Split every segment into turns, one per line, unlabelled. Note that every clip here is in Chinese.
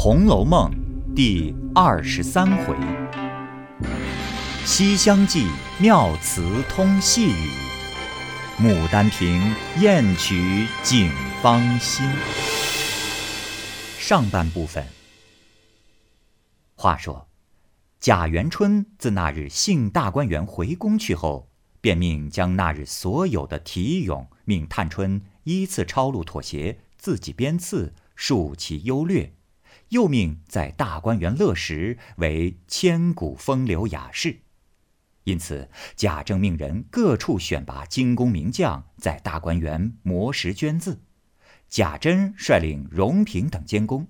红楼梦》第二十三回：西厢记妙词通细语，牡丹亭艳曲警芳心。上半部分。话说，贾元春自那日幸大观园回宫去后，便命将那日所有的题咏，命探春依次抄录妥协，自己编次，述其优劣。又命在大观园乐时为千古风流雅士。因此，贾政命人各处选拔精工名将，在大观园磨石捐字。贾珍率领荣嫔等监工。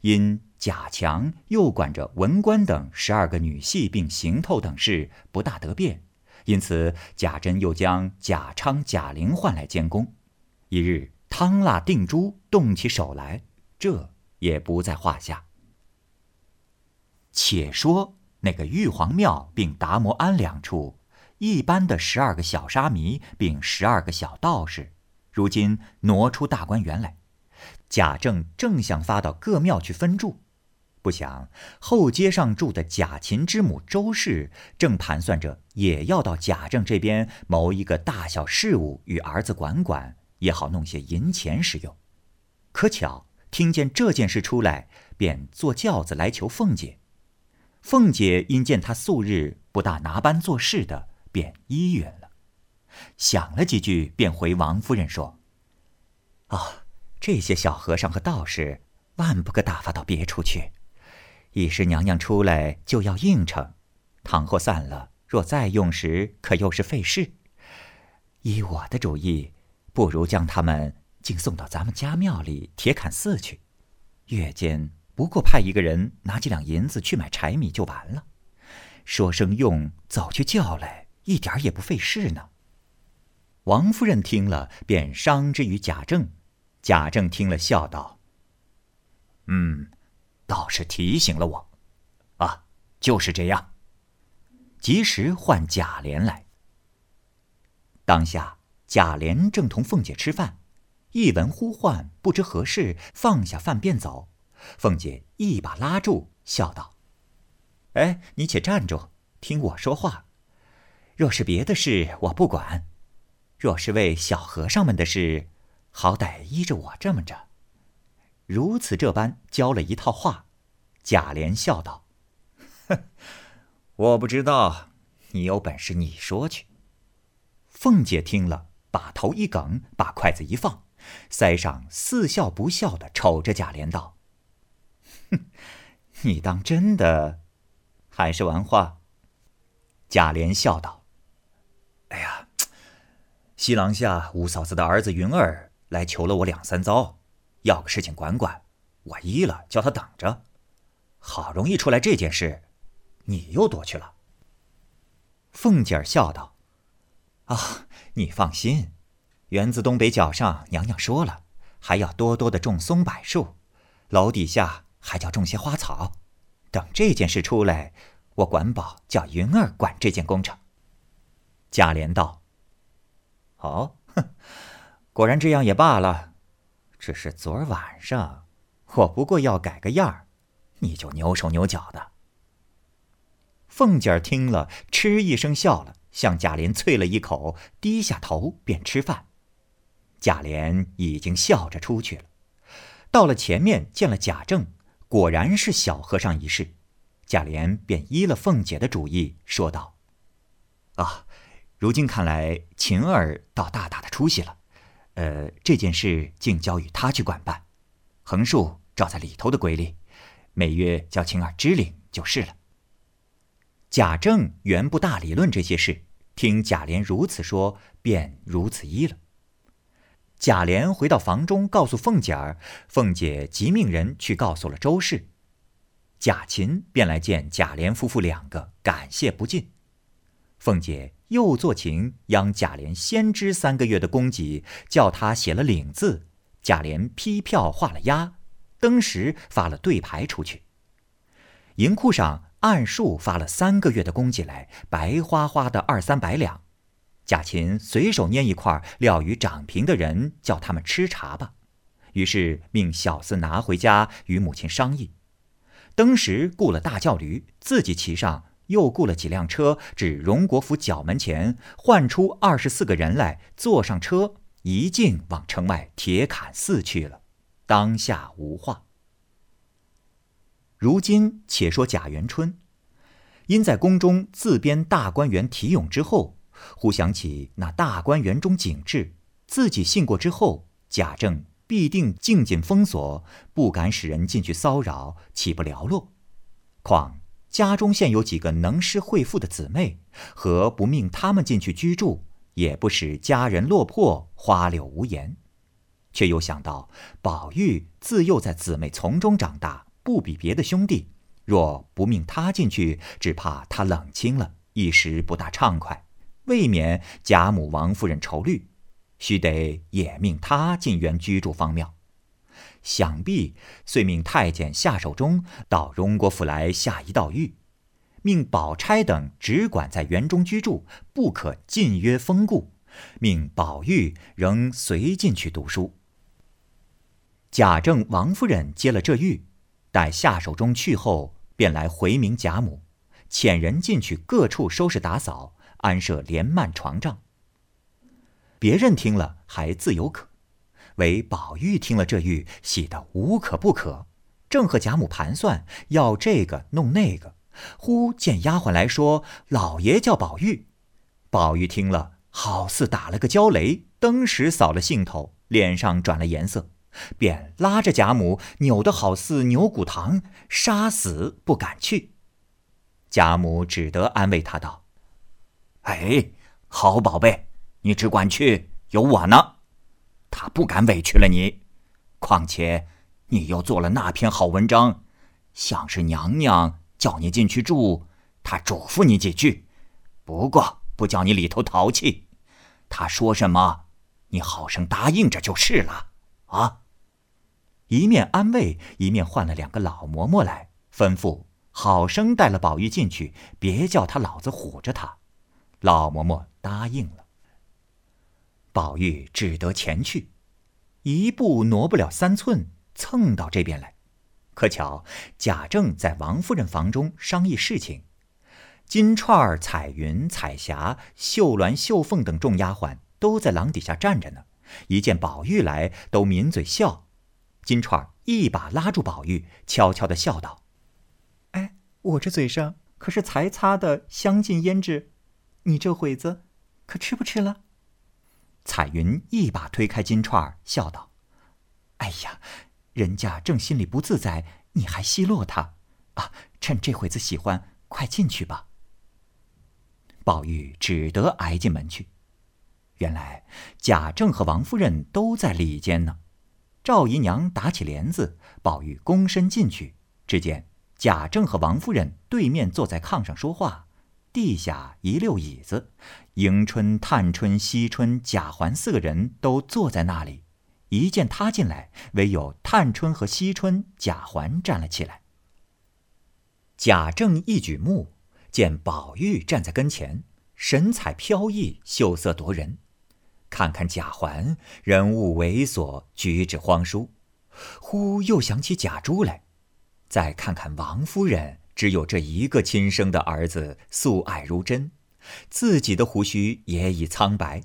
因贾强又管着文官等十二个女戏并行头等事，不大得便。因此，贾珍又将贾昌、贾玲唤来监工。一日，汤蜡定珠动起手来，这也不在话下。且说那个玉皇庙并达摩庵两处，一般的十二个小沙弥并十二个小道士，如今挪出大观园来。贾政正想发到各庙去分住。不想后街上住的贾琴之母周氏，正盘算着也要到贾政这边谋一个大小事务与儿子管管，也好弄些银钱使用。可巧听见这件事出来，便坐轿子来求凤姐。凤姐因见他素日不大拿班做事的，便依允了。想了几句，便回王夫人说：“啊，这些小和尚和道士，万不可打发到别处去。”一时娘娘出来就要应承，倘或散了，若再用时，可又是费事。依我的主意，不如将他们竟送到咱们家庙里铁槛寺去。月间不过派一个人拿几两银子去买柴米就完了。说声用，走去叫来，一点也不费事呢。王夫人听了，便商之于贾政。贾政听了，笑道：“嗯。”倒是提醒了我，啊，就是这样。及时唤贾琏来。当下贾琏正同凤姐吃饭，一闻呼唤，不知何事，放下饭便走。凤姐一把拉住，笑道：“哎，你且站住，听我说话。若是别的事，我不管；若是为小和尚们的事，好歹依着我这么着。”如此这般教了一套话，贾琏笑道：“哼，我不知道，你有本事你说去。”凤姐听了，把头一梗，把筷子一放，腮上似笑不笑的瞅着贾琏道：“哼，你当真的，还是玩话？”贾琏笑道：“哎呀，西廊下五嫂子的儿子云儿来求了我两三遭。”要个事情管管，我依了，叫他等着。好容易出来这件事，你又躲去了。凤姐儿笑道：“啊，你放心，园子东北角上娘娘说了，还要多多的种松柏树，楼底下还叫种些花草。等这件事出来，我管保叫云儿管这件工程。”贾琏道：“哦，哼，果然这样也罢了。”只是昨儿晚上，我不过要改个样儿，你就扭手扭脚的。凤姐儿听了，嗤一声笑了，向贾琏啐了一口，低下头便吃饭。贾琏已经笑着出去了。到了前面，见了贾政，果然是小和尚一事。贾琏便依了凤姐的主意，说道：“啊，如今看来，晴儿倒大大的出息了。”呃，这件事竟交与他去管办，横竖照在里头的规例，每月叫晴儿支领就是了。贾政原不大理论这些事，听贾琏如此说，便如此依了。贾琏回到房中，告诉凤姐儿，凤姐即命人去告诉了周氏，贾琴便来见贾琏夫妇两个，感谢不尽。凤姐。又做情央贾琏先支三个月的供给，叫他写了领字，贾琏批票画了押，登时发了对牌出去。银库上按数发了三个月的供给来，白花花的二三百两。贾琴随手拈一块，料与掌平的人，叫他们吃茶吧。于是命小厮拿回家与母亲商议。登时雇了大轿驴，自己骑上，又雇了几辆车，至荣国府角门前，唤出二十四个人来，坐上车，一径往城外铁槛寺去了。当下无话。如今且说贾元春，因在宫中自编大观园题咏之后，忽想起那大观园中景致，自己信过之后，贾政必定静静封锁，不敢使人进去骚扰，岂不寥落？况家中现有几个能诗会赋的姊妹，何不命他们进去居住，也不使家人落魄，花柳无言？却又想到宝玉自幼在姊妹丛中长大，不比别的兄弟，若不命他进去，只怕他冷清了，一时不大畅快，未免贾母、王夫人愁虑。须得也命他进园居住方妙，想必遂命太监下手中到荣国府来下一道谕，命宝钗等只管在园中居住，不可禁约封故，命宝玉仍随进去读书。贾政、王夫人接了这谕，待下手中去后，便来回明贾母，遣人进去各处收拾打扫，安设连幔床帐。别人听了还自有可，唯宝玉听了这玉，喜得无可不可，正和贾母盘算要这个弄那个，忽见丫鬟来说：“老爷叫宝玉。”宝玉听了，好似打了个焦雷，登时扫了兴头，脸上转了颜色，便拉着贾母扭得好似牛骨糖，杀死不敢去。贾母只得安慰他道：“哎，好宝贝。”你只管去，有我呢。他不敢委屈了你。况且你又做了那篇好文章，像是娘娘叫你进去住，他嘱咐你几句，不过不叫你里头淘气。他说什么，你好生答应着就是了。啊！一面安慰，一面换了两个老嬷嬷来，吩咐好生带了宝玉进去，别叫他老子唬着他。老嬷嬷答应了。宝玉只得前去，一步挪不了三寸，蹭到这边来。可巧贾政在王夫人房中商议事情，金钏儿、彩云、彩霞、绣鸾、绣凤等众丫鬟都在廊底下站着呢。一见宝玉来，都抿嘴笑。金钏儿一把拉住宝玉，悄悄的笑道：“哎，我这嘴上可是才擦的香尽胭脂，你这会子可吃不吃了？”彩云一把推开金钏儿，笑道：“哎呀，人家正心里不自在，你还奚落他？啊，趁这会子喜欢，快进去吧。”宝玉只得挨进门去。原来贾政和王夫人都在里间呢。赵姨娘打起帘子，宝玉躬身进去，只见贾政和王夫人对面坐在炕上说话。地下一溜椅子，迎春、探春、惜春、贾环四个人都坐在那里。一见他进来，唯有探春和惜春、贾环站了起来。贾政一举目，见宝玉站在跟前，神采飘逸，秀色夺人；看看贾环，人物猥琐，举止荒疏。忽又想起贾珠来，再看看王夫人。只有这一个亲生的儿子，素爱如真，自己的胡须也已苍白，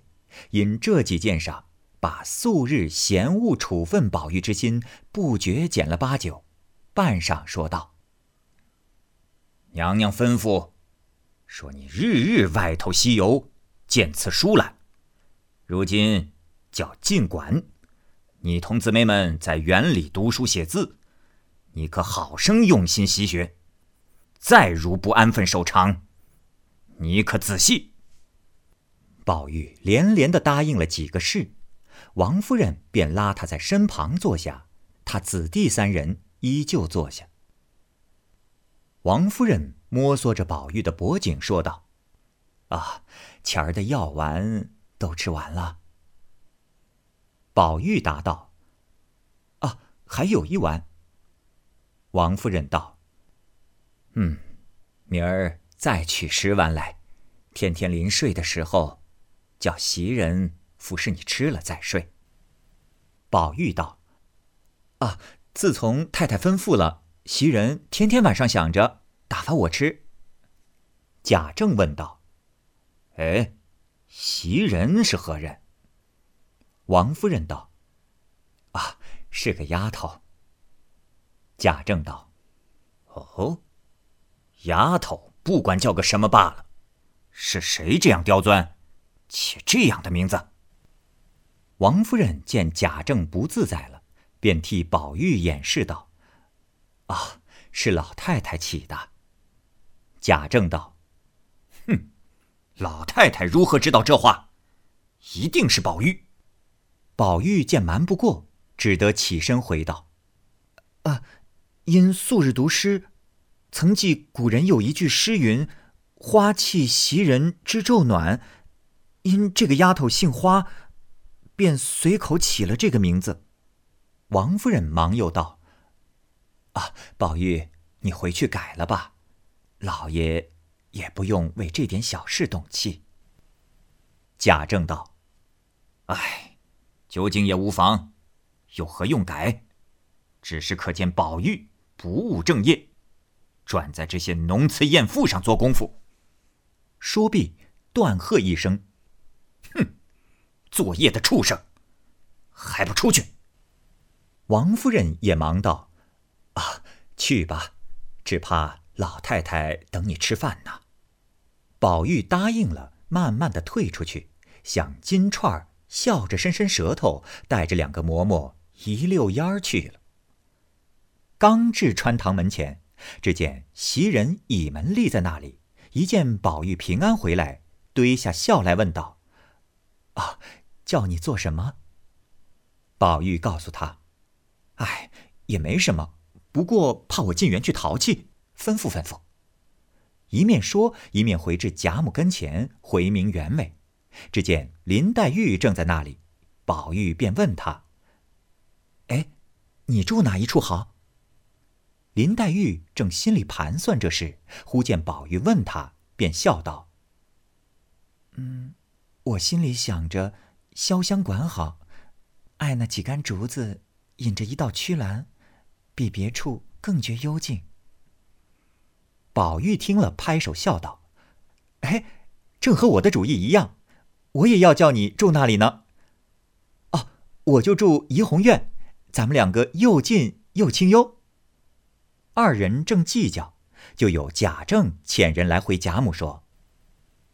因这几件上，把素日嫌恶处分宝玉之心不觉减了八九。半晌说道：“娘娘吩咐，说你日日外头西游，见此书来。如今叫进馆，你同姊妹们在园里读书写字，你可好生用心习学。”再如不安分守常，你可仔细。宝玉连连的答应了几个事，王夫人便拉他在身旁坐下，他子弟三人依旧坐下。王夫人摸索着宝玉的脖颈说道：“啊，前儿的药丸都吃完了。”宝玉答道：“啊，还有一丸。”王夫人道。嗯，明儿再取十碗来，天天临睡的时候，叫袭人服侍你吃了再睡。宝玉道：“啊，自从太太吩咐了，袭人天天晚上想着打发我吃。贾政问道：“哎，袭人是何人？”王夫人道：“啊，是个丫头。”贾政道：“哦，丫头不管叫个什么罢了，是谁这样刁钻，起这样的名字？”王夫人见贾政不自在了，便替宝玉掩饰道：“啊，是老太太起的。”贾政道：“哼，老太太如何知道这话？一定是宝玉。”宝玉见瞒不过，只得起身回道：“啊。”因素日读诗，曾记古人有一句诗云：“花气袭人知昼暖。”因这个丫头姓花，便随口起了这个名字。王夫人忙又道：“啊，宝玉，你回去改了吧，老爷也不用为这点小事动气。”贾政道：“哎，究竟也无妨，有何用改？只是可见宝玉。”不务正业，专在这些浓词艳赋上做功夫。说毕，断喝一声：“哼，作业的畜生，还不出去！”王夫人也忙道：“啊，去吧，只怕老太太等你吃饭呢。”宝玉答应了，慢慢的退出去，向金钏儿笑着伸伸舌头，带着两个嬷嬷一溜烟儿去了。刚至穿堂门前，只见袭人倚门立在那里。一见宝玉平安回来，堆下笑来问道：“啊，叫你做什么？”宝玉告诉他：“哎，也没什么，不过怕我进园去淘气，吩咐吩咐。”一面说，一面回至贾母跟前回明原委。只见林黛玉正在那里，宝玉便问他：“哎，你住哪一处好？”林黛玉正心里盘算这事，忽见宝玉问她，便笑道：“嗯，我心里想着潇湘馆好，爱那几杆竹子，引着一道曲栏，比别处更觉幽静。”宝玉听了，拍手笑道：“哎，正和我的主意一样，我也要叫你住那里呢。哦，我就住怡红院，咱们两个又近又清幽。”二人正计较，就有贾政遣人来回贾母说：“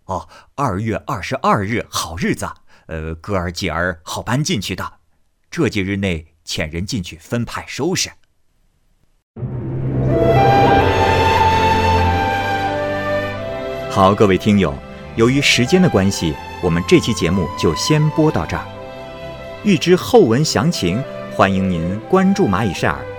哦，二月二十二日好日子，呃，哥儿姐儿好搬进去的。这几日内遣人进去分派收拾。”好，各位听友，由于时间的关系，我们这期节目就先播到这儿。欲知后文详情，欢迎您关注蚂蚁晒尔。